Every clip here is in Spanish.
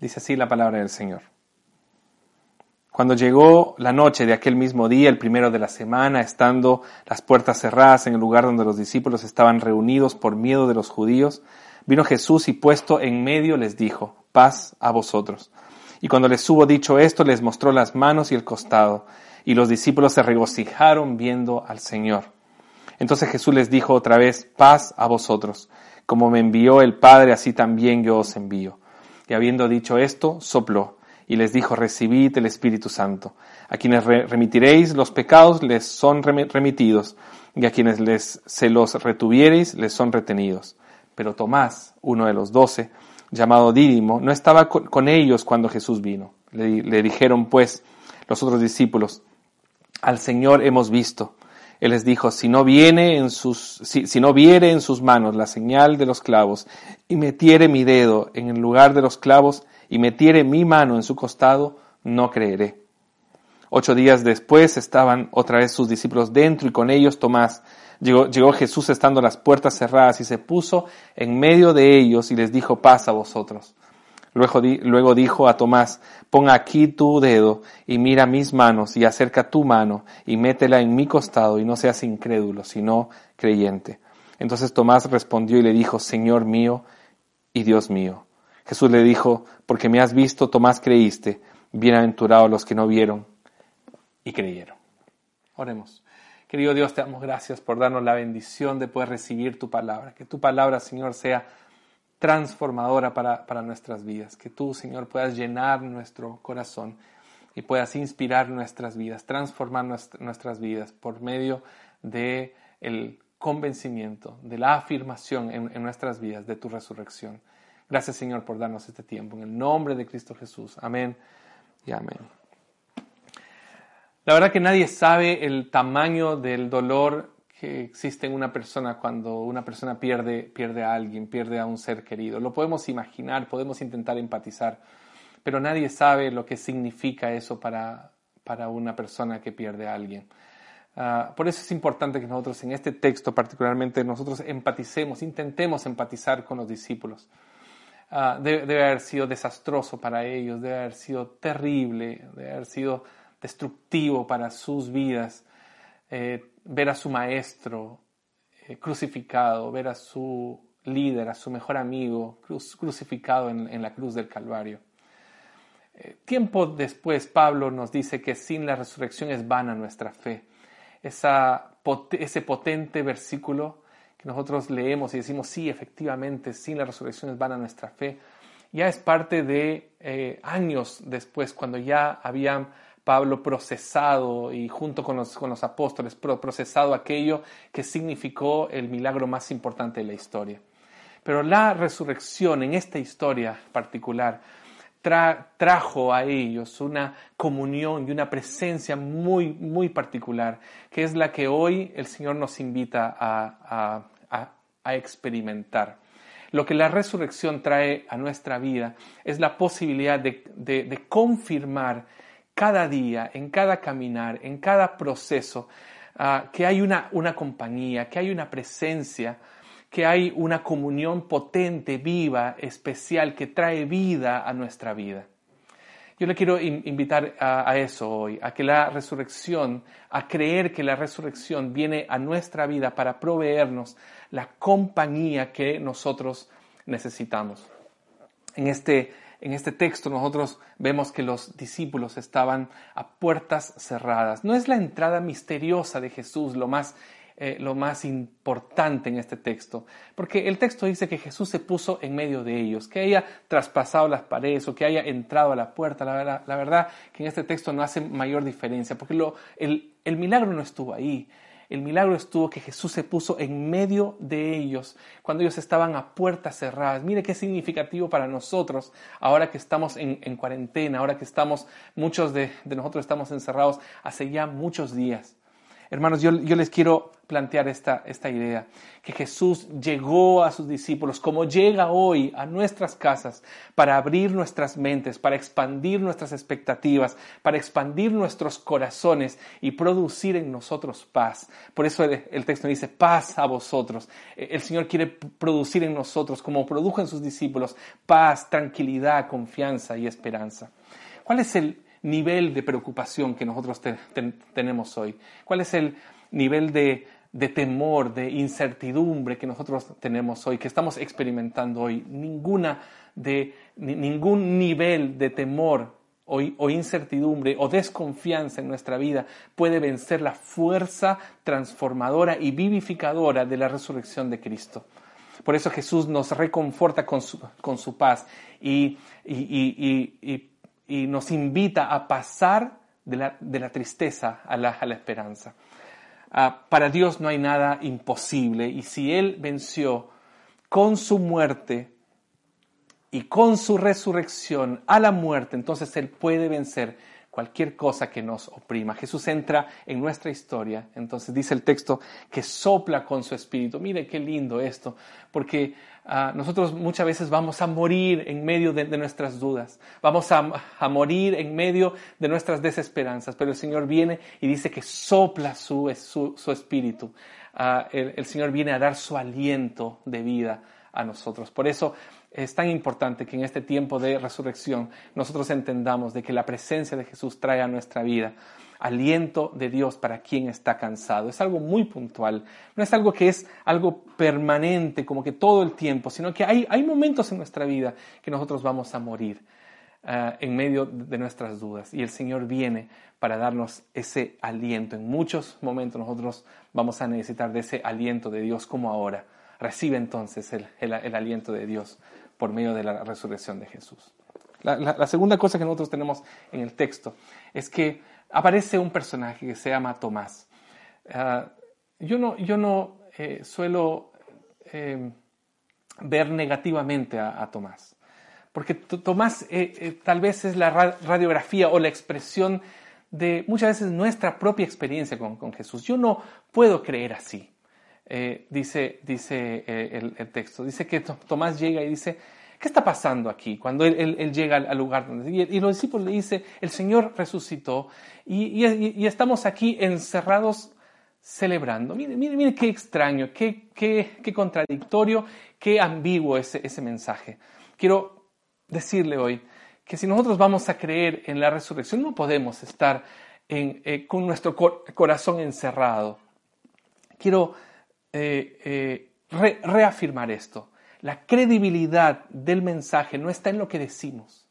Dice así la palabra del Señor. Cuando llegó la noche de aquel mismo día, el primero de la semana, estando las puertas cerradas en el lugar donde los discípulos estaban reunidos por miedo de los judíos, vino Jesús y puesto en medio les dijo, paz a vosotros. Y cuando les hubo dicho esto, les mostró las manos y el costado, y los discípulos se regocijaron viendo al Señor. Entonces Jesús les dijo otra vez, paz a vosotros. Como me envió el Padre, así también yo os envío. Y habiendo dicho esto, sopló y les dijo, recibid el Espíritu Santo. A quienes remitiréis los pecados les son remitidos, y a quienes les, se los retuviereis les son retenidos. Pero Tomás, uno de los doce, llamado Dídimo, no estaba con, ellos cuando Jesús vino. Le, dijeron pues los otros discípulos, al Señor hemos visto. Él les dijo, si no viene en sus, si, no viere en sus manos la señal de los clavos y metiere mi dedo en el lugar de los clavos y metiere mi mano en su costado, no creeré. Ocho días después estaban otra vez sus discípulos dentro y con ellos Tomás. Llegó, llegó, Jesús estando las puertas cerradas y se puso en medio de ellos y les dijo, paz a vosotros. Luego, dijo a Tomás, pon aquí tu dedo y mira mis manos y acerca tu mano y métela en mi costado y no seas incrédulo, sino creyente. Entonces Tomás respondió y le dijo, Señor mío y Dios mío. Jesús le dijo, porque me has visto, Tomás creíste, bienaventurados los que no vieron y creyeron. Oremos. Querido Dios, te damos gracias por darnos la bendición de poder recibir tu palabra. Que tu palabra, Señor, sea transformadora para, para nuestras vidas. Que tú, Señor, puedas llenar nuestro corazón y puedas inspirar nuestras vidas, transformar nuestras vidas por medio de el convencimiento, de la afirmación en nuestras vidas de tu resurrección. Gracias Señor por darnos este tiempo. En el nombre de Cristo Jesús. Amén y amén. La verdad que nadie sabe el tamaño del dolor que existe en una persona cuando una persona pierde, pierde a alguien, pierde a un ser querido. Lo podemos imaginar, podemos intentar empatizar, pero nadie sabe lo que significa eso para, para una persona que pierde a alguien. Ah, por eso es importante que nosotros en este texto particularmente nosotros empaticemos, intentemos empatizar con los discípulos. Ah, debe, haber sido desastroso para ellos, debe haber sido terrible, debe haber sido destructivo para sus vidas eh, ver a su maestro eh, crucificado, ver a su líder, a su mejor amigo crucificado en, la cruz del Calvario. Eh, tiempo después, Pablo nos dice que sin la resurrección es vana nuestra fe. ese potente versículo nosotros leemos y decimos, sí, efectivamente, sin la resurrección es vana nuestra fe, ya es parte de eh, años después, cuando ya había Pablo procesado y junto con los, con los apóstoles procesado aquello que significó el milagro más importante de la historia. Pero la resurrección en esta historia particular trajo a ellos una comunión y una presencia muy, muy particular, que es la que hoy el Señor nos invita a, a experimentar. Lo que la resurrección trae a nuestra vida es la posibilidad de, confirmar cada día, en cada caminar, en cada proceso, ah, que hay una, una compañía, que hay una presencia, que hay una comunión potente, viva, especial, que trae vida a nuestra vida. Yo le quiero invitar a, eso hoy, a que la resurrección, a creer que la resurrección viene a nuestra vida para proveernos la compañía que nosotros necesitamos. En este, en este texto nosotros vemos que los discípulos estaban a puertas cerradas. No es la entrada misteriosa de Jesús lo más eh, lo más importante en este texto, porque el texto dice que Jesús se puso en medio de ellos, que haya traspasado las paredes o que haya entrado a la puerta. La, verdad que en este texto no hace mayor diferencia, porque el, el milagro no estuvo ahí. El milagro estuvo que Jesús se puso en medio de ellos cuando ellos estaban a puertas cerradas. Mire qué significativo para nosotros ahora que estamos en, en cuarentena, ahora que estamos, muchos de, nosotros estamos encerrados hace ya muchos días. Hermanos, yo les quiero plantear esta, esta idea, que Jesús llegó a sus discípulos como llega hoy a nuestras casas para abrir nuestras mentes, para expandir nuestras expectativas, para expandir nuestros corazones y producir en nosotros paz. Por eso el, texto dice, paz a vosotros. El Señor quiere producir en nosotros, como produjo en sus discípulos, paz, tranquilidad, confianza y esperanza. ¿Cuál es el nivel de preocupación que nosotros tenemos hoy? ¿Cuál es el nivel de, de temor, de incertidumbre que nosotros tenemos hoy, que estamos experimentando hoy. Ninguna de, ningún nivel de temor o, o, incertidumbre o desconfianza en nuestra vida puede vencer la fuerza transformadora y vivificadora de la resurrección de Cristo. Por eso Jesús nos reconforta con su, con su paz y, y, y, nos invita a pasar de la, de la tristeza a la, a la esperanza. Ah, para Dios no hay nada imposible y si Él venció con su muerte y con su resurrección a la muerte, entonces Él puede vencer cualquier cosa que nos oprima. Jesús entra en nuestra historia, entonces dice el texto que sopla con su espíritu. Mire qué lindo esto, porque ah, nosotros muchas veces vamos a morir en medio de, nuestras dudas, vamos a, morir en medio de nuestras desesperanzas, pero el Señor viene y dice que sopla su, su, espíritu. Ah, el Señor viene a dar su aliento de vida a nosotros. Por eso es tan importante que en este tiempo de resurrección nosotros entendamos de que la presencia de Jesús trae a nuestra vida aliento de Dios para quien está cansado. Es algo muy puntual, no es algo que es algo permanente, como que todo el tiempo, sino que hay, hay momentos en nuestra vida que nosotros vamos a morir uh, en medio de nuestras dudas y el Señor viene para darnos ese aliento. En muchos momentos nosotros vamos a necesitar de ese aliento de Dios como ahora. Recibe entonces el, el aliento de Dios por medio de la resurrección de Jesús. La, segunda cosa que nosotros tenemos en el texto es que aparece un personaje que se llama Tomás. Ah, yo no, yo no eh, suelo eh, ver negativamente a, Tomás, porque Tomás eh, tal vez es la radiografía o la expresión de muchas veces nuestra propia experiencia con, con Jesús. Yo no puedo creer así. Eh, dice, dice eh, el, texto. Dice que Tomás llega y dice, ¿qué está pasando aquí? Cuando él, llega al, lugar donde... Y, los discípulos le dicen, el Señor resucitó y, estamos aquí encerrados celebrando. Mire, mire, mire qué extraño, qué, qué, contradictorio, qué ambiguo ese, ese mensaje. Quiero decirle hoy que si nosotros vamos a creer en la resurrección, no podemos estar eh, con nuestro corazón encerrado. Quiero eh, eh, reafirmar esto. La credibilidad del mensaje no está en lo que decimos,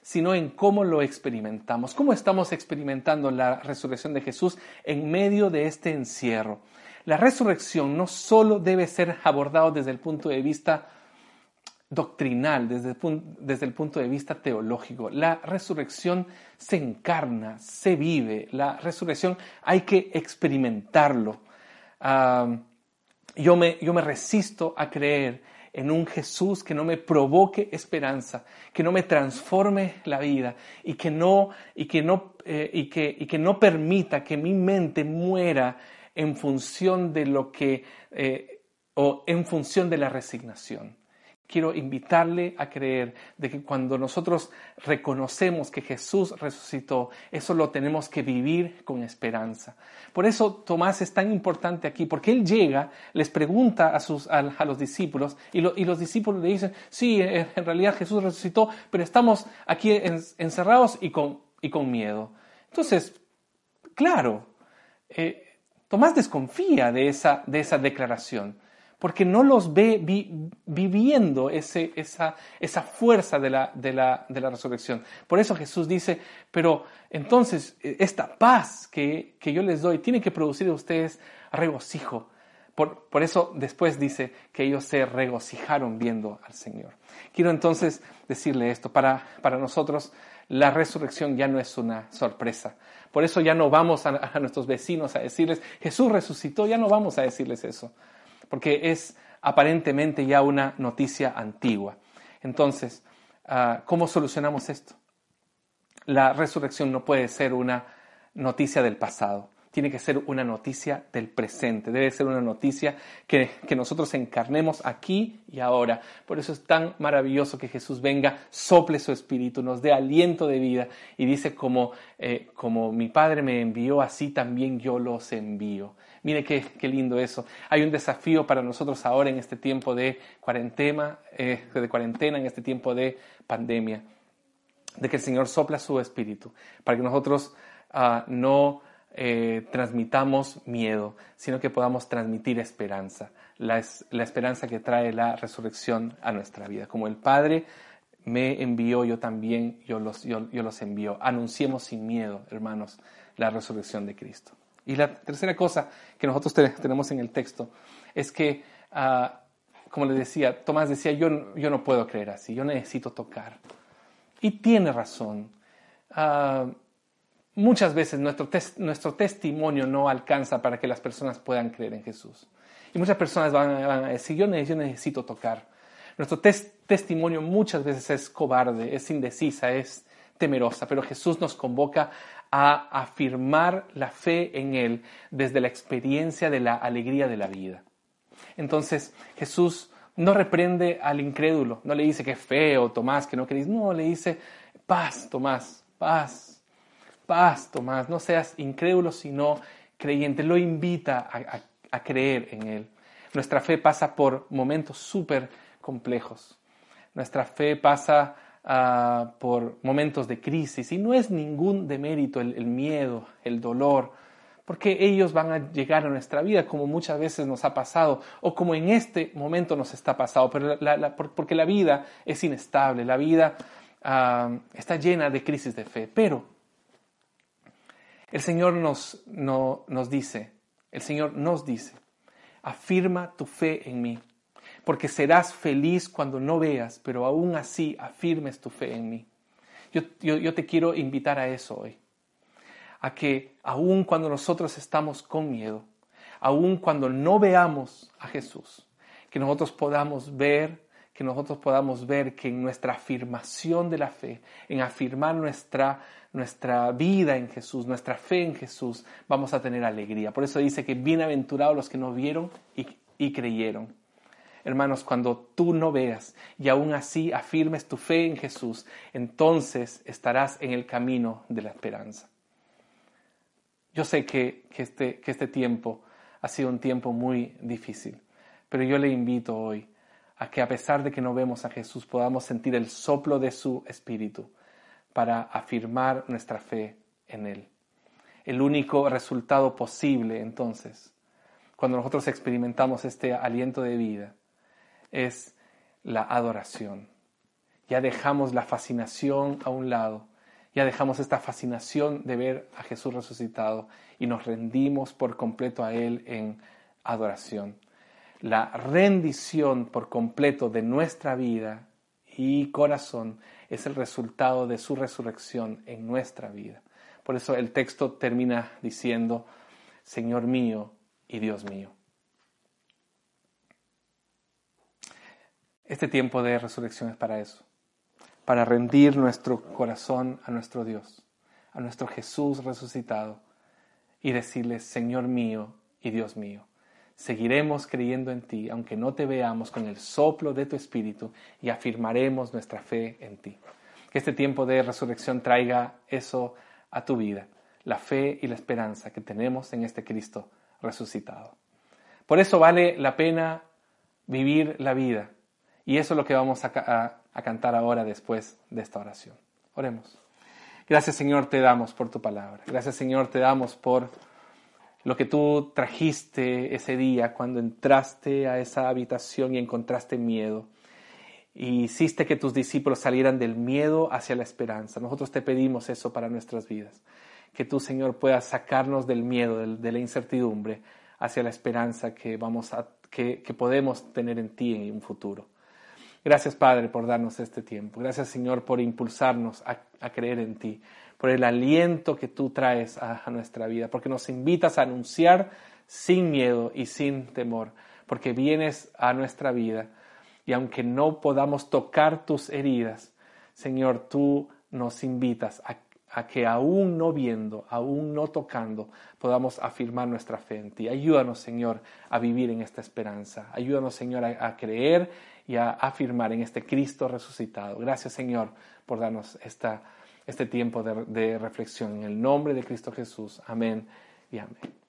sino en cómo lo experimentamos, cómo estamos experimentando la resurrección de Jesús en medio de este encierro. La resurrección no solo debe ser abordado desde el punto de vista doctrinal, desde el, desde el, punto de vista teológico. La resurrección se encarna, se vive. La resurrección hay que experimentarlo. Ah, yo me, yo me resisto a creer en un Jesús que no me provoque esperanza, que no me transforme la vida y que no, y que no, eh, y que, y que no permita que mi mente muera en función de lo que, eh, o en función de la resignación quiero invitarle a creer de que cuando nosotros reconocemos que Jesús resucitó, eso lo tenemos que vivir con esperanza. Por eso Tomás es tan importante aquí, porque él llega, les pregunta a, sus, a, los discípulos y, los discípulos le dicen, sí, en realidad Jesús resucitó, pero estamos aquí encerrados y con, y con miedo. Entonces, claro, eh, Tomás desconfía de esa, de esa declaración porque no los ve viviendo esa, fuerza de la, resurrección. Por eso Jesús dice, pero entonces e, esta paz que, yo les doy tiene que producir en ustedes regocijo. Por, eso después dice que ellos se regocijaron viendo al Señor. Quiero entonces decirle esto, para, nosotros la resurrección ya no es una sorpresa. Por eso ya no vamos a, a nuestros vecinos a decirles, Jesús resucitó, ya no vamos a decirles eso porque es aparentemente ya una noticia antigua. Entonces, ah, ¿cómo solucionamos esto? La resurrección no puede ser una noticia del pasado. tiene que ser una noticia del presente, debe ser una noticia que, nosotros encarnemos aquí y ahora. Por eso es tan maravilloso que Jesús venga, sople su espíritu, nos dé aliento de vida y dice como, eh, como mi Padre me envió, así también yo los envío. Mire qué, qué, lindo eso. Hay un desafío para nosotros ahora en este tiempo de cuarentena, eh, de cuarentena, en este tiempo de pandemia, de que el Señor sopla su espíritu, para que nosotros ah, no eh, transmitamos miedo, sino que podamos transmitir esperanza, la, esperanza que trae la resurrección a nuestra vida. Como el Padre me envió, yo también, yo los, yo, los envío. Anunciemos sin miedo, hermanos, la resurrección de Cristo. Y la tercera cosa que nosotros tenemos en el texto es que, ah, como les decía, Tomás decía, yo, yo no puedo creer así, yo necesito tocar. Y tiene razón. Ah, muchas veces nuestro, nuestro testimonio no alcanza para que las personas puedan creer en Jesús. Y muchas personas van, a decir, yo necesito, tocar. Nuestro testimonio muchas veces es cobarde, es indecisa, es temerosa, pero Jesús nos convoca a afirmar la fe en Él desde la experiencia de la alegría de la vida. Entonces Jesús no reprende al incrédulo, no le dice que feo, Tomás, que no queréis, no, le dice paz, Tomás, paz, paz, Tomás, no seas incrédulo sino creyente, lo invita a, a creer en Él. Nuestra fe pasa por momentos súper complejos. Nuestra fe pasa Ah, por momentos de crisis y no es ningún demérito el, miedo, el dolor, porque ellos van a llegar a nuestra vida como muchas veces nos ha pasado o como en este momento nos está pasando, pero porque la vida es inestable, la vida ah, está llena de crisis de fe. Pero el Señor nos, nos dice, el Señor nos dice, afirma tu fe en mí porque serás feliz cuando no veas, pero aún así afirmes tu fe en mí. Yo, te quiero invitar a eso hoy, a que aún cuando nosotros estamos con miedo, aún cuando no veamos a Jesús, que nosotros podamos ver, que nosotros podamos ver que en nuestra afirmación de la fe, en afirmar nuestra, nuestra vida en Jesús, nuestra fe en Jesús, vamos a tener alegría. Por eso dice que bienaventurados los que no vieron y creyeron. Hermanos, cuando tú no veas y aún así afirmes tu fe en Jesús, entonces estarás en el camino de la esperanza. Yo sé que, este, que este tiempo ha sido un tiempo muy difícil, pero yo le invito hoy a que a pesar de que no vemos a Jesús, podamos sentir el soplo de su Espíritu para afirmar nuestra fe en Él. El único resultado posible entonces, cuando nosotros experimentamos este aliento de vida, es la adoración. Ya dejamos la fascinación a un lado, ya dejamos esta fascinación de ver a Jesús resucitado y nos rendimos por completo a Él en adoración. La rendición por completo de nuestra vida y corazón es el resultado de su resurrección en nuestra vida. Por eso el texto termina diciendo, Señor mío y Dios mío. Este tiempo de resurrección es para eso, para rendir nuestro corazón a nuestro Dios, a nuestro Jesús resucitado y decirle, Señor mío y Dios mío, seguiremos creyendo en ti, aunque no te veamos con el soplo de tu Espíritu y afirmaremos nuestra fe en ti. Que este tiempo de resurrección traiga eso a tu vida, la fe y la esperanza que tenemos en este Cristo resucitado. Por eso vale la pena vivir la vida y eso es lo que vamos a, cantar ahora después de esta oración. Oremos. Gracias Señor te damos por tu palabra. Gracias Señor te damos por lo que tú trajiste ese día cuando entraste a esa habitación y encontraste miedo. Y hiciste que tus discípulos salieran del miedo hacia la esperanza. Nosotros te pedimos eso para nuestras vidas. Que tú, Señor, puedas sacarnos del miedo, de la incertidumbre, hacia la esperanza que, vamos a, que, que podemos tener en ti en un futuro. Gracias, Padre, por darnos este tiempo. Gracias, Señor, por impulsarnos a, creer en ti, por el aliento que tú traes a, nuestra vida, porque nos invitas a anunciar sin miedo y sin temor, porque vienes a nuestra vida y aunque no podamos tocar tus heridas, Señor, tú nos invitas a, a que aún no viendo, aún no tocando, podamos afirmar nuestra fe en ti. Ayúdanos, Señor, a vivir en esta esperanza. Ayúdanos, Señor, a, creer y a afirmar en este Cristo resucitado. Gracias, Señor, por darnos esta, este tiempo de reflexión. En el nombre de Cristo Jesús. Amén y amén.